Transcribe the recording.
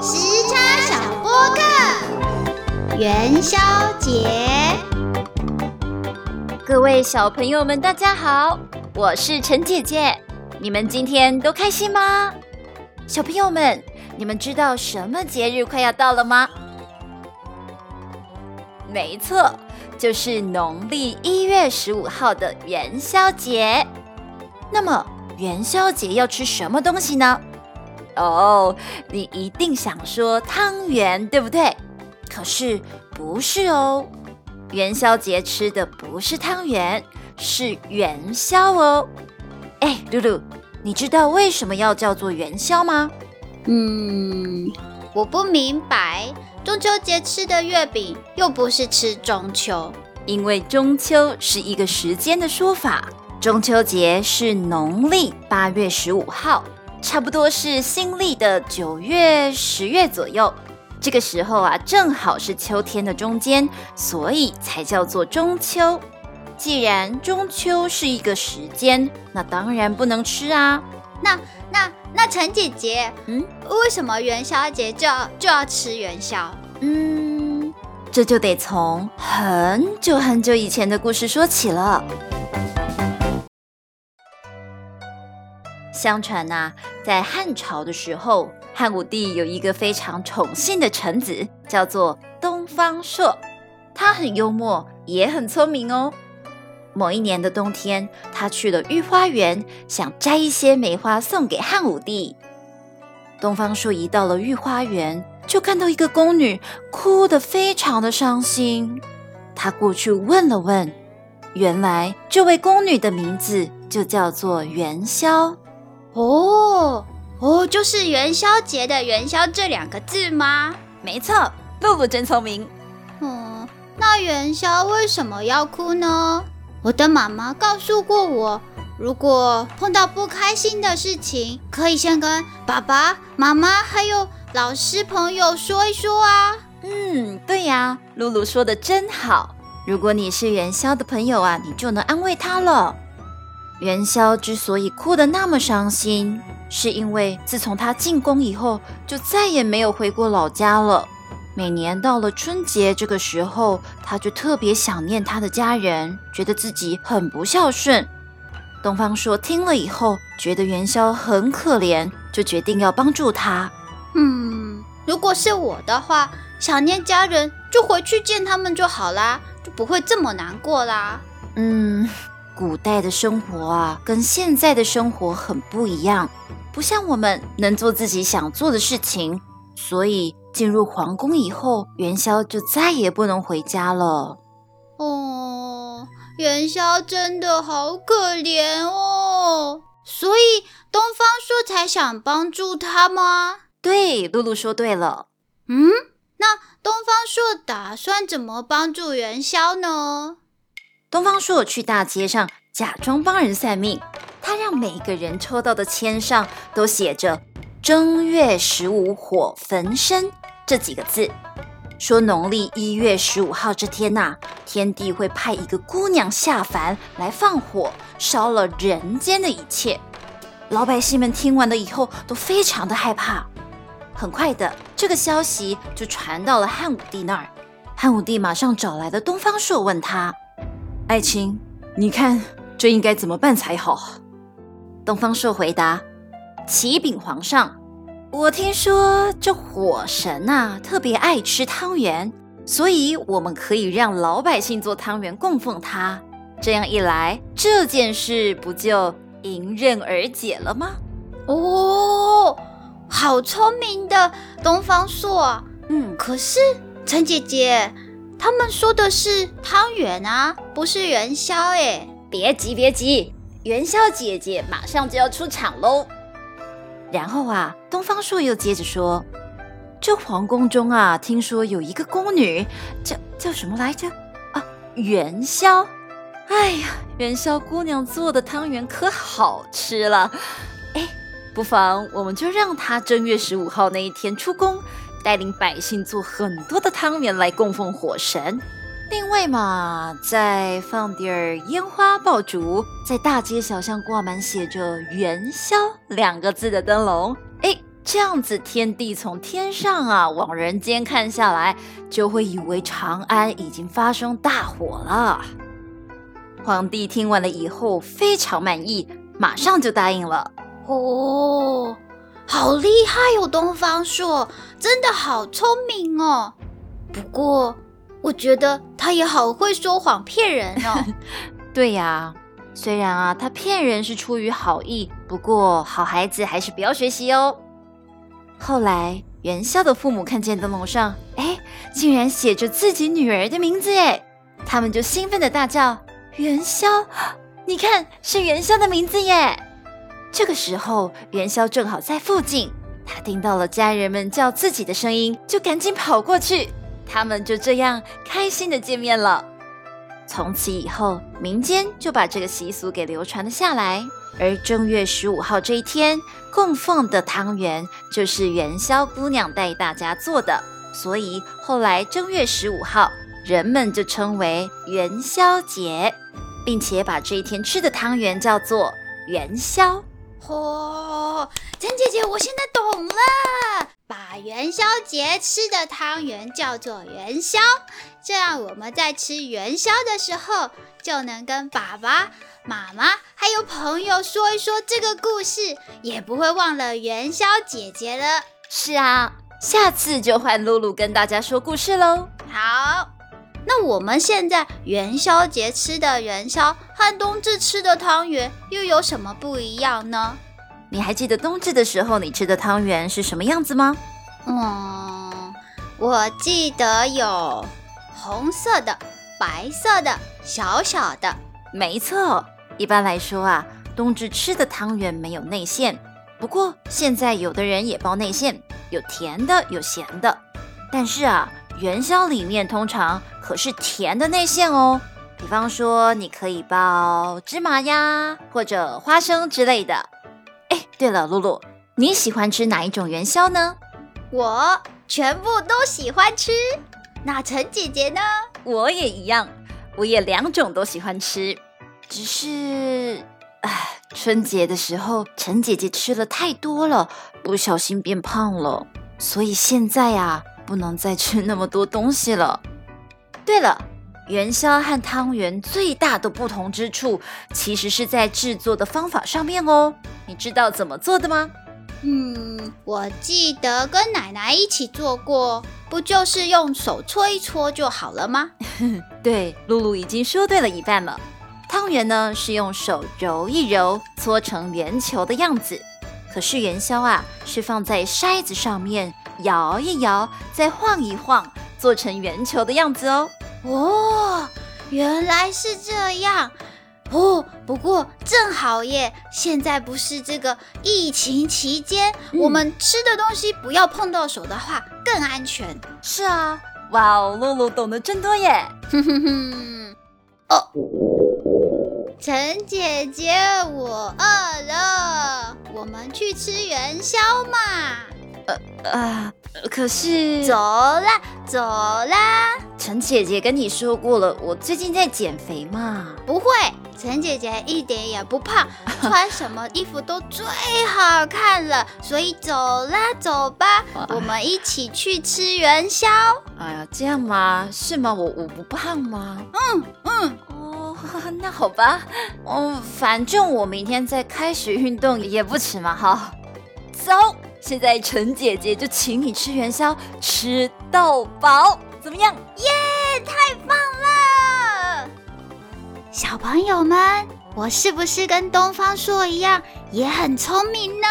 时差小播客，元宵节。各位小朋友们，大家好，我是陈姐姐。你们今天都开心吗？小朋友们，你们知道什么节日快要到了吗？没错，就是农历一月十五号的元宵节。那么元宵节要吃什么东西呢？哦，你一定想说汤圆，对不对？可是不是哦。元宵节吃的不是汤圆，是元宵哦。哎，露露，你知道为什么要叫做元宵吗？嗯，我不明白。中秋节吃的月饼又不是吃中秋，因为中秋是一个时间的说法，中秋节是农历八月十五号，差不多是新历的九月、十月左右。这个时候啊，正好是秋天的中间，所以才叫做中秋。既然中秋是一个时间，那当然不能吃啊。那那那陈姐姐，嗯，为什么元宵节就要就要吃元宵？嗯，这就得从很久很久以前的故事说起了。相传呐，在汉朝的时候。汉武帝有一个非常宠幸的臣子，叫做东方朔。他很幽默，也很聪明哦。某一年的冬天，他去了御花园，想摘一些梅花送给汉武帝。东方朔一到了御花园，就看到一个宫女哭得非常的伤心。他过去问了问，原来这位宫女的名字就叫做元宵。哦。哦，就是元宵节的“元宵”这两个字吗？没错，露露真聪明。嗯，那元宵为什么要哭呢？我的妈妈告诉过我，如果碰到不开心的事情，可以先跟爸爸妈妈还有老师朋友说一说啊。嗯，对呀，露露说的真好。如果你是元宵的朋友啊，你就能安慰他了。元宵之所以哭得那么伤心。是因为自从他进宫以后，就再也没有回过老家了。每年到了春节这个时候，他就特别想念他的家人，觉得自己很不孝顺。东方朔听了以后，觉得元宵很可怜，就决定要帮助他。嗯，如果是我的话，想念家人就回去见他们就好啦，就不会这么难过啦。嗯，古代的生活啊，跟现在的生活很不一样。不像我们能做自己想做的事情，所以进入皇宫以后，元宵就再也不能回家了。哦，元宵真的好可怜哦，所以东方朔才想帮助他吗？对，露露说对了。嗯，那东方朔打算怎么帮助元宵呢？东方朔去大街上假装帮人算命。他让每个人抽到的签上都写着“正月十五火焚身”这几个字，说农历一月十五号这天呐，天帝会派一个姑娘下凡来放火，烧了人间的一切。老百姓们听完了以后都非常的害怕。很快的，这个消息就传到了汉武帝那儿。汉武帝马上找来了东方朔，问他：“爱卿，你看这应该怎么办才好？”东方朔回答：“启禀皇上，我听说这火神呐特别爱吃汤圆，所以我们可以让老百姓做汤圆供奉他。这样一来，这件事不就迎刃而解了吗？”哦，好聪明的东方朔。嗯，可是陈姐姐，他们说的是汤圆啊，不是元宵。哎，别急，别急。元宵姐姐马上就要出场喽。然后啊，东方朔又接着说：“这皇宫中啊，听说有一个宫女，叫叫什么来着？啊，元宵。哎呀，元宵姑娘做的汤圆可好吃了。哎，不妨我们就让她正月十五号那一天出宫，带领百姓做很多的汤圆来供奉火神。”另外嘛，再放点儿烟花爆竹，在大街小巷挂满写着“元宵”两个字的灯笼，哎，这样子天帝从天上啊往人间看下来，就会以为长安已经发生大火了。皇帝听完了以后非常满意，马上就答应了。哦，好厉害哦，东方朔真的好聪明哦。不过我觉得他也好会说谎骗人哦。对呀，虽然啊他骗人是出于好意，不过好孩子还是不要学习哦。后来元宵的父母看见灯笼上，哎，竟然写着自己女儿的名字，哎，他们就兴奋的大叫：“元宵，你看是元宵的名字耶！”这个时候，元宵正好在附近，他听到了家人们叫自己的声音，就赶紧跑过去。他们就这样开心的见面了。从此以后，民间就把这个习俗给流传了下来。而正月十五号这一天供奉的汤圆，就是元宵姑娘带大家做的，所以后来正月十五号，人们就称为元宵节，并且把这一天吃的汤圆叫做元宵。嚯，陈姐姐，我现在懂了，把元宵节吃的汤圆叫做元宵，这样我们在吃元宵的时候，就能跟爸爸妈妈还有朋友说一说这个故事，也不会忘了元宵姐姐了。是啊，下次就换露露跟大家说故事喽。好，那我们现在元宵节吃的元宵和冬至吃的汤圆又有什么不一样呢？你还记得冬至的时候你吃的汤圆是什么样子吗？嗯，我记得有红色的、白色的、小小的。没错，一般来说啊，冬至吃的汤圆没有内馅。不过现在有的人也包内馅，有甜的，有咸的。但是啊，元宵里面通常可是甜的内馅哦。比方说，你可以包芝麻呀，或者花生之类的。哎，对了，露露，你喜欢吃哪一种元宵呢？我全部都喜欢吃。那陈姐姐呢？我也一样，我也两种都喜欢吃。只是，哎，春节的时候陈姐姐吃了太多了，不小心变胖了，所以现在呀，不能再吃那么多东西了。对了，元宵和汤圆最大的不同之处，其实是在制作的方法上面哦。你知道怎么做的吗？嗯，我记得跟奶奶一起做过，不就是用手搓一搓就好了吗？对，露露已经说对了一半了。汤圆呢是用手揉一揉，搓成圆球的样子。可是元宵啊，是放在筛子上面摇一摇，再晃一晃，做成圆球的样子哦。哦，原来是这样哦。不过正好耶，现在不是这个疫情期间，我们吃的东西不要碰到手的话更安全。是啊，哇哦，露露懂得真多耶。哼哼哼，哦。陈姐姐，我饿了，我们去吃元宵嘛？呃啊，可是走啦，走啦！陈姐姐跟你说过了，我最近在减肥嘛。不会，陈姐姐一点也不胖，穿什么衣服都最好看了。所以走啦，走吧，我们一起去吃元宵。哎呀，这样吗？是吗？我我不胖吗？嗯嗯。哦那好吧，嗯，反正我明天再开始运动也不迟嘛。好，走，现在陈姐姐就请你吃元宵，吃到饱，怎么样？耶，太棒了！小朋友们，我是不是跟东方朔一样也很聪明呢？